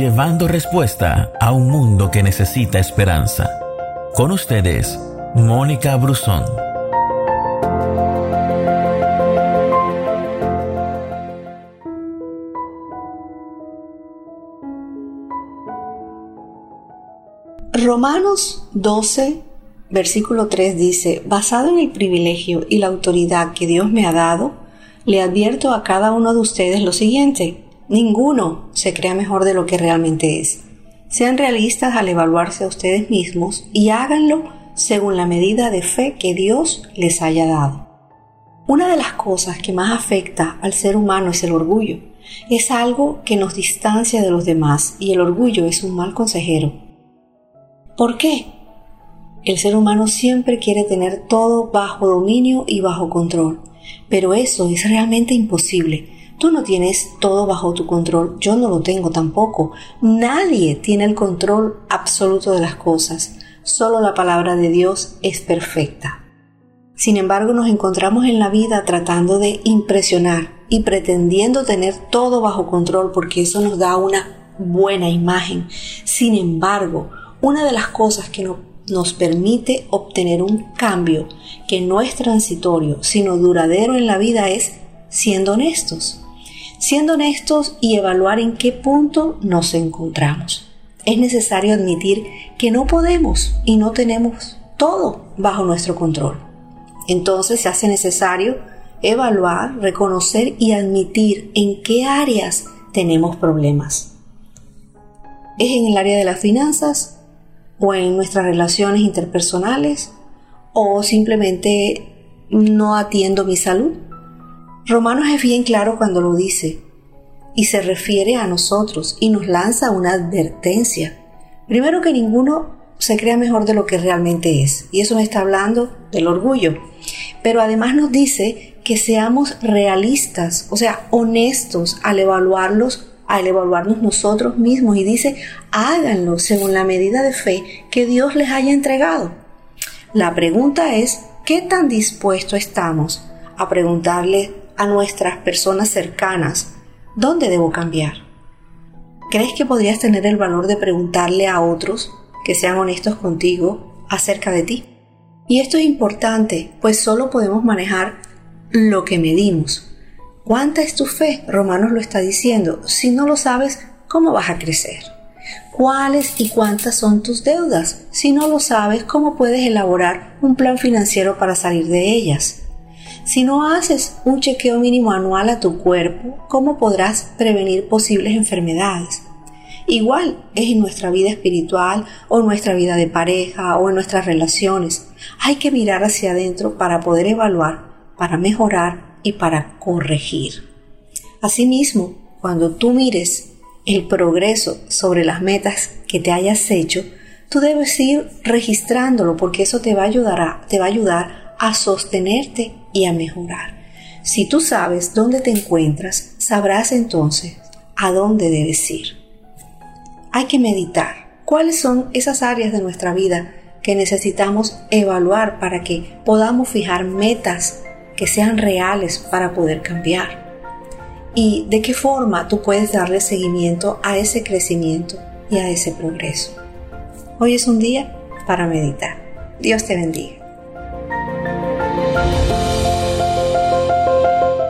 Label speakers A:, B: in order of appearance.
A: llevando respuesta a un mundo que necesita esperanza. Con ustedes, Mónica Brusón.
B: Romanos 12, versículo 3 dice, basado en el privilegio y la autoridad que Dios me ha dado, le advierto a cada uno de ustedes lo siguiente, ninguno se crea mejor de lo que realmente es. Sean realistas al evaluarse a ustedes mismos y háganlo según la medida de fe que Dios les haya dado. Una de las cosas que más afecta al ser humano es el orgullo. Es algo que nos distancia de los demás y el orgullo es un mal consejero. ¿Por qué? El ser humano siempre quiere tener todo bajo dominio y bajo control. Pero eso es realmente imposible. Tú no tienes todo bajo tu control, yo no lo tengo tampoco. Nadie tiene el control absoluto de las cosas. Solo la palabra de Dios es perfecta. Sin embargo, nos encontramos en la vida tratando de impresionar y pretendiendo tener todo bajo control porque eso nos da una buena imagen. Sin embargo, una de las cosas que no nos permite obtener un cambio que no es transitorio, sino duradero en la vida es siendo honestos. Siendo honestos y evaluar en qué punto nos encontramos. Es necesario admitir que no podemos y no tenemos todo bajo nuestro control. Entonces se hace necesario evaluar, reconocer y admitir en qué áreas tenemos problemas. ¿Es en el área de las finanzas? o en nuestras relaciones interpersonales o simplemente no atiendo mi salud. Romanos es bien claro cuando lo dice y se refiere a nosotros y nos lanza una advertencia. Primero que ninguno se crea mejor de lo que realmente es y eso me está hablando del orgullo. Pero además nos dice que seamos realistas, o sea, honestos al evaluarlos al evaluarnos nosotros mismos y dice, háganlo según la medida de fe que Dios les haya entregado. La pregunta es, ¿qué tan dispuestos estamos a preguntarle a nuestras personas cercanas, ¿dónde debo cambiar? ¿Crees que podrías tener el valor de preguntarle a otros que sean honestos contigo acerca de ti? Y esto es importante, pues solo podemos manejar lo que medimos, ¿Cuánta es tu fe? Romanos lo está diciendo. Si no lo sabes, ¿cómo vas a crecer? ¿Cuáles y cuántas son tus deudas? Si no lo sabes, ¿cómo puedes elaborar un plan financiero para salir de ellas? Si no haces un chequeo mínimo anual a tu cuerpo, ¿cómo podrás prevenir posibles enfermedades? Igual es en nuestra vida espiritual o en nuestra vida de pareja o en nuestras relaciones. Hay que mirar hacia adentro para poder evaluar, para mejorar y para corregir. Asimismo, cuando tú mires el progreso sobre las metas que te hayas hecho, tú debes ir registrándolo porque eso te va a ayudar a, te va a ayudar a sostenerte y a mejorar. Si tú sabes dónde te encuentras, sabrás entonces a dónde debes ir. Hay que meditar cuáles son esas áreas de nuestra vida que necesitamos evaluar para que podamos fijar metas que sean reales para poder cambiar. Y de qué forma tú puedes darle seguimiento a ese crecimiento y a ese progreso. Hoy es un día para meditar. Dios te bendiga.